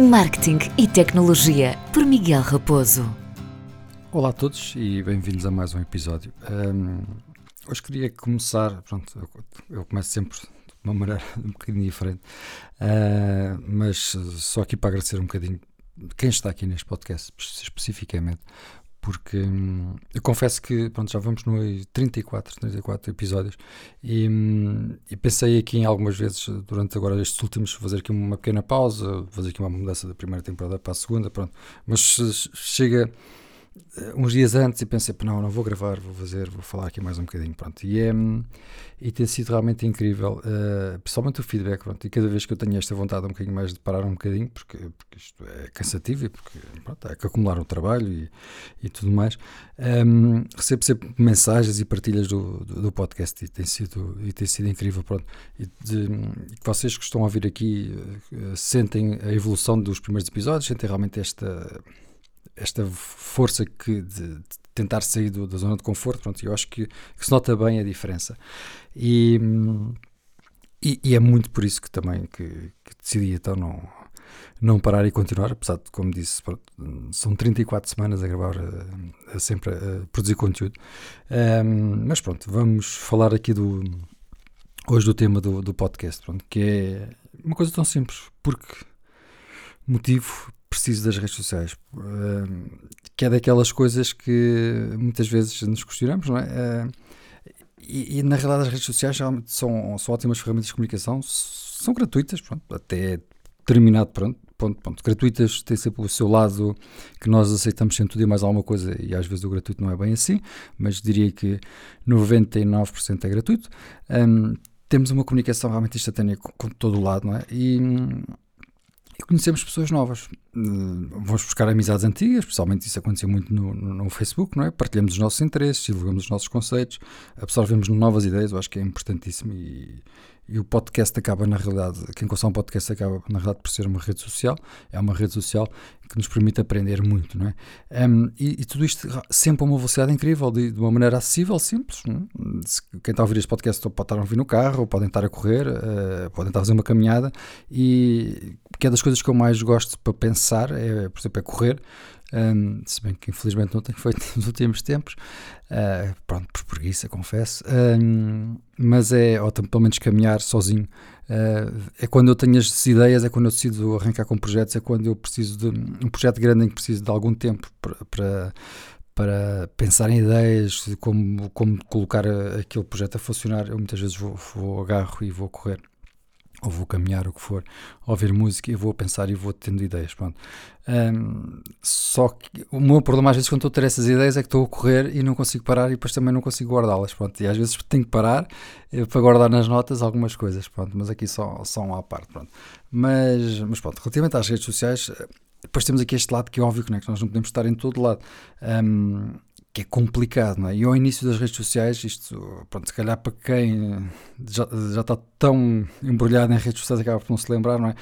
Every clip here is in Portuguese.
Marketing e Tecnologia, por Miguel Raposo. Olá a todos e bem-vindos a mais um episódio. Um, hoje queria começar, pronto, eu, eu, começo sempre de uma maneira um bocadinho diferente, uh, mas só aqui para agradecer um bocadinho quem está aqui neste podcast especificamente, porque hum, eu confesso que pronto, já vamos no 34, 34 episódios e, hum, e, pensei aqui em algumas vezes durante agora estes últimos fazer aqui uma pequena pausa, fazer aqui uma mudança da primeira temporada para a segunda, pronto. Mas chega uns dias antes e pensei, não, não vou gravar, vou fazer, vou falar aqui mais um bocadinho, pronto. E, é, e tem sido realmente incrível, uh, principalmente o feedback, pronto. E cada vez que eu tenho esta vontade um bocadinho mais de parar um bocadinho, porque, porque isto é cansativo e porque pronto, há que acumular o trabalho e, e tudo mais, um, ehm, recebo sempre mensagens e partilhas do, do, do, podcast e tem sido, e tem sido incrível, pronto. E de, que vocês que estão a ouvir aqui uh, sentem a evolução dos primeiros episódios, sentem realmente esta esta força que de, de tentar sair do, da zona de conforto, pronto, eu acho que, que, se nota bem a diferença. E, e, e, é muito por isso que também que, que, decidi então não, não parar e continuar, apesar de, como disse, são 34 semanas a gravar, a, a sempre a produzir conteúdo. Um, mas pronto, vamos falar aqui do hoje do tema do, do podcast, pronto, que é uma coisa tão simples, porque motivo preciso das redes sociais, que é daquelas coisas que muitas vezes nos questionamos, não é? E, e, na realidade as redes sociais são, são ótimas ferramentas de comunicação, são gratuitas, pronto, até determinado pronto, ponto, ponto. Gratuitas têm sempre o seu lado que nós aceitamos sem tudo e mais alguma coisa, e às vezes o gratuito não é bem assim, mas diria que 99% é gratuito. Um, temos uma comunicação realmente instantânea com, com todo o lado, não é? E, e conhecemos pessoas novas. Uh, vamos buscar amizades antigas, especialmente isso aconteceu muito no, no, no, Facebook, não é? Partilhamos os nossos interesses, divulgamos os nossos conceitos, absorvemos novas ideias, eu acho que é importantíssimo e, e o podcast acaba, na realidade, quem consome um podcast acaba, na realidade, por ser uma rede social. É uma rede social que nos permite aprender muito, não é? Um, e, e, tudo isto sempre a uma velocidade incrível, de, de uma maneira acessível, simples. É? Quem está a ouvir este podcast pode estar a ouvir no carro, podem estar a correr, uh, podem estar a fazer uma caminhada. E que é das coisas que eu mais gosto para pensar, é, por exemplo, é correr. Um, se bem que infelizmente não tenho feito nos últimos tempos, uh, pronto, por preguiça, confesso, um, mas é, ou pelo menos caminhar sozinho, uh, é quando eu tenho as ideias, é quando eu decido arrancar com projetos, é quando eu preciso de um projeto grande em que preciso de algum tempo para, para pensar em ideias, como, como colocar aquele projeto a funcionar, eu muitas vezes vou, vou agarro e vou correr ou vou caminhar, o que for, ouvir música e vou pensar e vou tendo ideias. Pronto. Um, só que o meu problema às vezes quando estou a ter essas ideias é que estou a correr e não consigo parar e depois também não consigo guardá-las. Pronto. E às vezes tenho que parar eh, para guardar nas notas algumas coisas. Pronto. Mas aqui só, só um à parte. Pronto. Mas, mas pronto, relativamente às redes sociais, eh, depois temos aqui este lado que é óbvio que, não é, que nós não podemos estar em todo lado. Um, que é complicado, não é? E ao início das redes sociais, isto, pronto, se calhar para quem já, já está tão embrulhado em redes sociais acaba por não se lembrar, não é?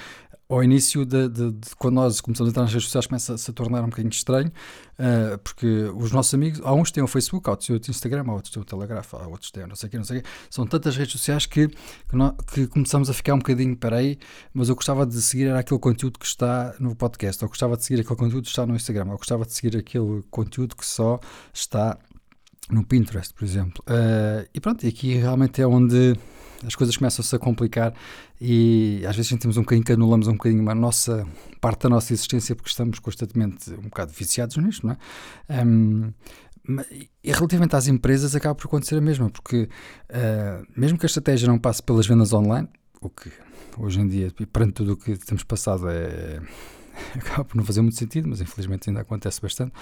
Ao início de, de, de, quando nós começamos a entrar nas redes sociais começa a se tornar um bocadinho estranho uh, porque os nossos amigos, há uns têm o Facebook, há outros têm o Instagram, há outros têm o Telegraph, há outros têm não sei o que, não sei o que, são tantas redes sociais que, que, nós, que começamos a ficar um bocadinho, peraí, mas eu gostava de seguir era aquele conteúdo que está no podcast, ou gostava de seguir aquele conteúdo que está no Instagram, ou gostava de seguir aquele conteúdo que só está no Pinterest, por exemplo. Uh, e pronto, aqui realmente é onde as coisas começam-se a complicar e às vezes sentimos um bocadinho que anulamos um bocadinho a nossa parte da nossa existência porque estamos constantemente um bocado viciados nisto, não é? Um, e relativamente às empresas acaba por acontecer a mesma, porque uh, mesmo que a estratégia não passe pelas vendas online, o que hoje em dia, perante tudo o que temos passado, é, acaba por não fazer muito sentido, mas infelizmente ainda acontece bastante.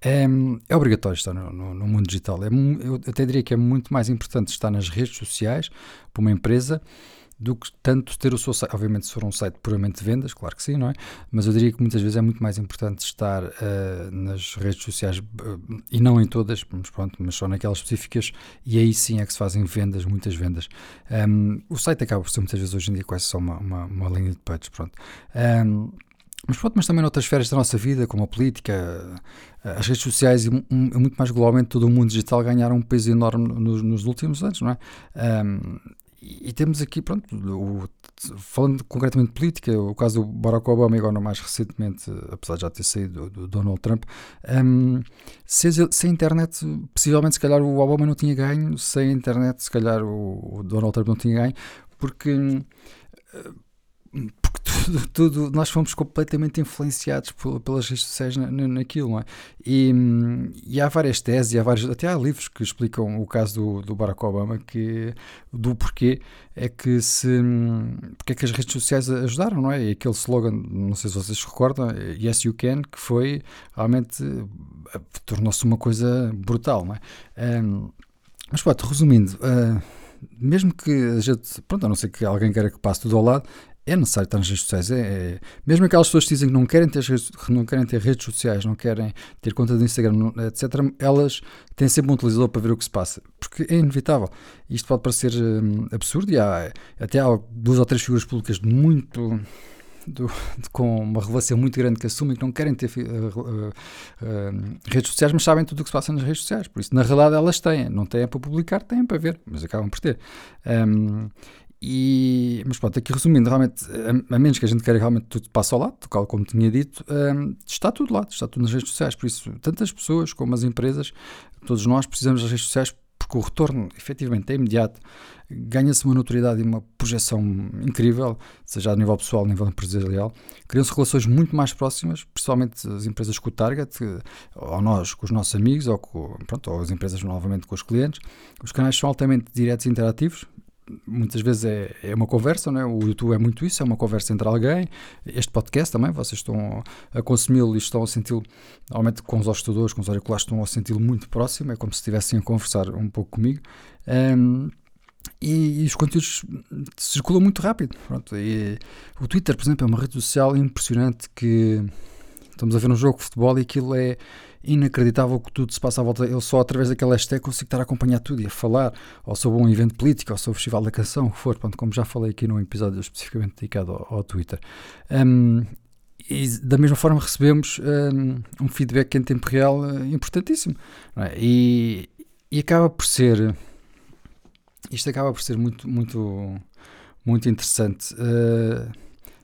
É, é obrigatório estar no, no, no, mundo digital. É, eu até diria que é muito mais importante estar nas redes sociais para uma empresa do que tanto ter o seu site. Obviamente, se for um site puramente de vendas, claro que sim, não é? Mas eu diria que muitas vezes é muito mais importante estar uh, nas redes sociais uh, e não em todas, mas, pronto, mas só naquelas específicas, e aí sim é que se fazem vendas, muitas vendas. Um, o site acaba por ser muitas vezes hoje em dia quase só uma, uma, uma linha de page, pronto. Um, mas pronto, mas também noutras esferas da nossa vida, como a política, as redes sociais e muito mais globalmente todo o mundo digital ganharam um peso enorme nos, nos últimos anos, não é? Um, e, temos aqui, pronto, o, falando concretamente de política, o caso do Barack Obama, agora mais recentemente, apesar de já ter saído do, do Donald Trump, um, sem, sem internet, possivelmente, se calhar, o Obama não tinha ganho, sem internet, se calhar, o, o Donald Trump não tinha ganho, porque. Porque tudo, tudo, nós fomos completamente influenciados pelas redes sociais na, na, naquilo, não é? E, e, há várias teses, há vários, até há livros que explicam o caso do, do Barack Obama, que, do porquê é que se porque é que as redes sociais ajudaram, não é? E aquele slogan, não sei se vocês se recordam, Yes You Can, que foi realmente tornou-se uma coisa brutal, não é? Um, mas pronto, resumindo, uh, mesmo que a gente, pronto, a não ser que alguém queira que passe tudo ao lado, é necessário estar nas redes sociais. É, é, mesmo aquelas pessoas que dizem que não querem, ter, não querem ter redes sociais, não querem ter conta de Instagram, etc., elas têm sempre um utilizador para ver o que se passa. Porque é inevitável. Isto pode parecer hum, absurdo e há, até há duas ou três figuras públicas muito. Do, de, com uma relevância muito grande que assumem que não querem ter uh, uh, uh, redes sociais, mas sabem tudo o que se passa nas redes sociais. Por isso, na realidade, elas têm. Não têm para publicar, têm para ver, mas acabam por ter. Um, e, mas pronto, aqui resumindo, realmente, a, a, menos que a gente queira realmente tudo passe ao lado, como tinha dito, um, está tudo lá, está tudo nas redes sociais. Por isso, tantas pessoas como as empresas, todos nós precisamos das redes sociais porque o retorno efetivamente é imediato, ganha-se uma notoriedade e uma projeção incrível, seja a nível pessoal, a nível empresarial, criam-se relações muito mais próximas, principalmente as empresas com o target, ou nós com os nossos amigos, ou, com, pronto, ou as empresas novamente com os clientes. Os canais são altamente diretos e interativos, muitas vezes é, é uma conversa, não é? o YouTube é muito isso, é uma conversa entre alguém. Este podcast também, vocês estão a consumi-lo e estão a senti-lo, normalmente com os hostadores, com os auriculares, estão a senti-lo muito próximo, é como se estivessem a conversar um pouco comigo. Um, e, e, os conteúdos circulam muito rápido. Pronto, e, o Twitter, por exemplo, é uma rede social impressionante que estamos a ver um jogo de futebol e aquilo é inacreditável que tudo se passa à volta. Eu só através daquela hashtag consigo estar a acompanhar tudo e a falar, ou sobre um evento político, ou sobre o Festival da Canção, o que for, pronto, como já falei aqui num episódio especificamente dedicado ao, ao Twitter. Um, e da mesma forma recebemos um, um feedback em tempo real uh, importantíssimo. É? E, e acaba por ser. Isto acaba por ser muito, muito, muito interessante. Uh,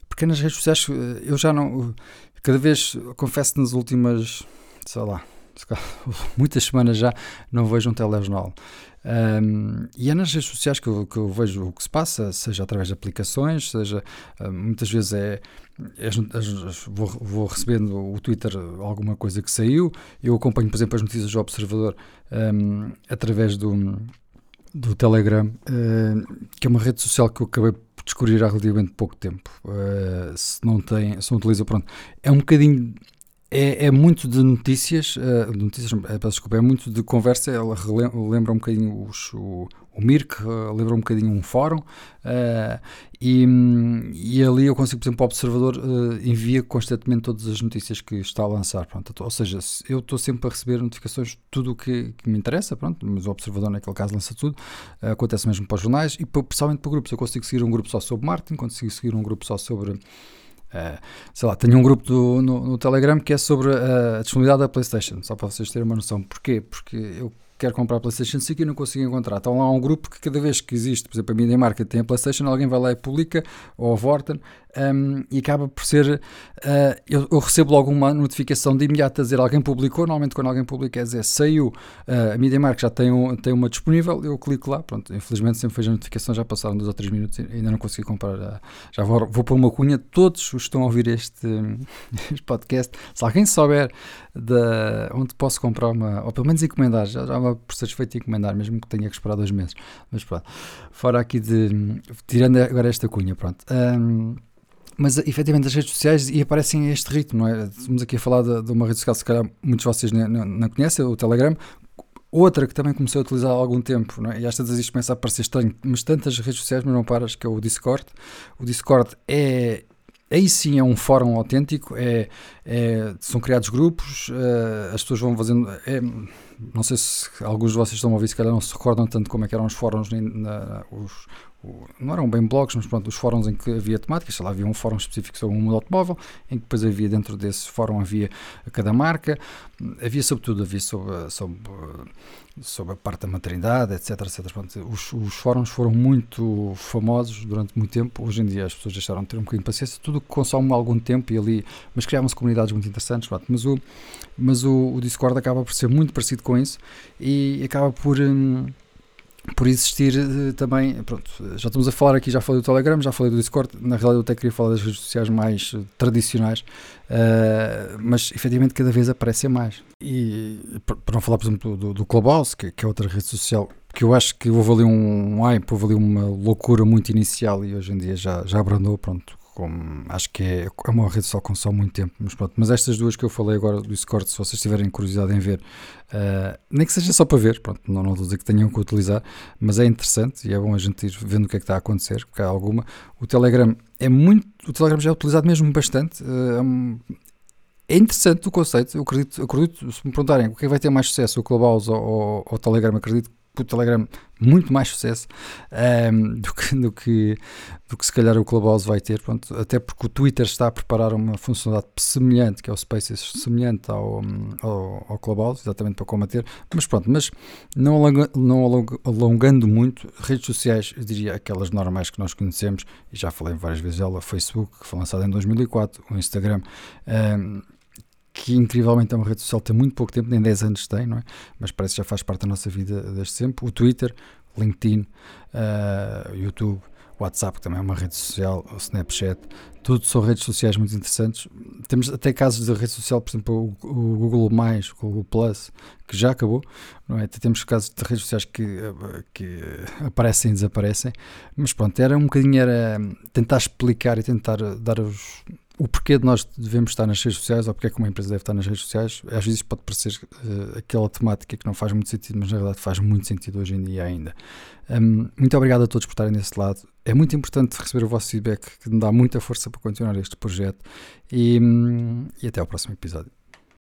porque nas redes sociais uh, eu já não. Cada vez, confesso, nas últimas sei lá, muitas semanas já não vejo um telejornal. Um, e é nas redes sociais que eu, que eu, vejo o que se passa, seja através de aplicações, seja uh, muitas vezes é, é vou, vou, recebendo o Twitter alguma coisa que saiu. Eu acompanho, por exemplo, as notícias do Observador um, através do, do Telegram, que é uma rede social que eu acabei por descobrir há relativamente pouco tempo. Uh, se não tem, se não utiliza, pronto, é um bocadinho é, é, muito de notícias, uh, notícias uh, desculpa, é muito de conversa, ela lembra um bocadinho os, o, o Mirk, uh, lembra um bocadinho um fórum, uh, e, e ali eu consigo, por exemplo, o Observador envia constantemente todas as notícias que está a lançar, pronto, ou seja, eu estou sempre a receber notificações de tudo o que, que, me interessa, pronto, mas o Observador naquele caso lança tudo, acontece mesmo para os jornais e principalmente para grupos, eu consigo seguir um grupo só sobre marketing, consigo seguir um grupo só sobre Uh, sei lá, tenho um grupo do, no, no, Telegram que é sobre a disponibilidade da PlayStation, só para vocês terem uma noção. Porquê? Porque eu quero comprar a PlayStation 5 e não consigo encontrar. Então lá há um grupo que cada vez que existe, por exemplo, a Media Market tem a PlayStation, alguém vai lá e publica, ou a Vorten, um, e acaba por ser. Uh, eu, eu, recebo logo uma notificação de imediato a dizer alguém publicou. Normalmente, quando alguém publica, é dizer saiu, uh, a Media Market já tem, um, tem uma disponível, eu clico lá. Pronto, infelizmente, sempre fez a notificação, já passaram dois ou três minutos e ainda não consegui comprar. Uh, já vou, vou pôr uma cunha. Todos os que estão a ouvir este, este podcast, se alguém souber de onde posso comprar uma, ou pelo menos encomendar, já, já vou por satisfeito encomendar, mesmo que tenha que esperar dois meses. Mas pronto, fora aqui de. tirando agora esta cunha, pronto. Um, mas efetivamente as redes sociais e aparecem a este ritmo, não é? Estamos aqui a falar de, de uma rede social, se calhar muitos de vocês não, não, conhecem, o Telegram. Outra que também comecei a utilizar há algum tempo, é? e às vezes isto começa a parecer estranho, mas tantas redes sociais, mas não paras, que é o Discord. O Discord é, aí sim é um fórum autêntico, é, é são criados grupos, uh, as pessoas vão fazendo. É, não sei se alguns de vocês estão a ouvir, se calhar não se recordam tanto como é que eram os fóruns, na, os, não eram bem blogs, mas pronto, os fóruns em que havia temáticas, sei lá, havia um fórum específico sobre um mundo automóvel, em que depois havia dentro desse fórum havia cada marca, havia sobre tudo, havia sobre, sobre, sobre a parte da maternidade, etc, etc. Pronto, os, os fóruns foram muito famosos durante muito tempo, hoje em dia as pessoas deixaram de ter um bocadinho de paciência, tudo que consome algum tempo e ali, mas criavam-se comunidades muito interessantes, pronto, mas o, mas o, o Discord acaba por ser muito parecido com isso e acaba por... Hum, por existir uh, também, pronto, já estamos a falar aqui, já falei do Telegram, já falei do Discord, na realidade eu até queria falar das redes sociais mais uh, tradicionais, uh, mas efetivamente cada vez aparecem mais. E para não falar, por exemplo, do, do Clubhouse, que, que, é outra rede social, que eu acho que houve ali um hype, houve ali uma loucura muito inicial e hoje em dia já, já abrandou, pronto, como, acho que é, é uma rede social que consome muito tempo, mas pronto. Mas estas duas que eu falei agora do Discord, se vocês tiverem curiosidade em ver, uh, nem que seja só para ver, pronto, não, não a dizer que tenham que utilizar, mas é interessante e é bom a gente ir vendo o que é que está a acontecer, porque há alguma. O Telegram é muito. O Telegram já é utilizado mesmo bastante. Uh, é interessante o conceito, eu acredito, acredito, se me perguntarem o que é que vai ter mais sucesso, o Clubhouse ou, o Telegram, acredito o Telegram muito mais sucesso um, ehm, do, que, do, que, do que se calhar o Clubhouse vai ter, pronto, até porque o Twitter está a preparar uma funcionalidade semelhante, que é o Spaces, semelhante ao, ao, ao Clubhouse, exatamente para combater, mas pronto, mas não, alonga, não alongando muito, redes sociais, eu diria aquelas normais que nós conhecemos, e já falei várias vezes dela, o Facebook, que foi lançado em 2004, o Instagram, um, ehm, que incrivelmente é uma rede social tem muito pouco tempo, nem 10 anos tem, não é? Mas parece que já faz parte da nossa vida desde sempre. O Twitter, LinkedIn, uh, YouTube, WhatsApp, que também é uma rede social, o Snapchat, tudo são redes sociais muito interessantes. Temos até casos de rede social, por exemplo, o, o Google+, o Google Plus, que já acabou, não é? Temos casos de redes sociais que, que aparecem e desaparecem, mas pronto, era um bocadinho era tentar explicar e tentar dar os, o porquê de nós devemos estar nas redes sociais ou porque é que uma empresa deve estar nas redes sociais, às vezes pode parecer uh, aquela temática que não faz muito sentido, mas na verdade faz muito sentido hoje em dia ainda. Um, muito obrigado a todos por estarem desse lado. É muito importante receber o vosso feedback, que me dá muita força para continuar este projeto. E, um, e até ao próximo episódio.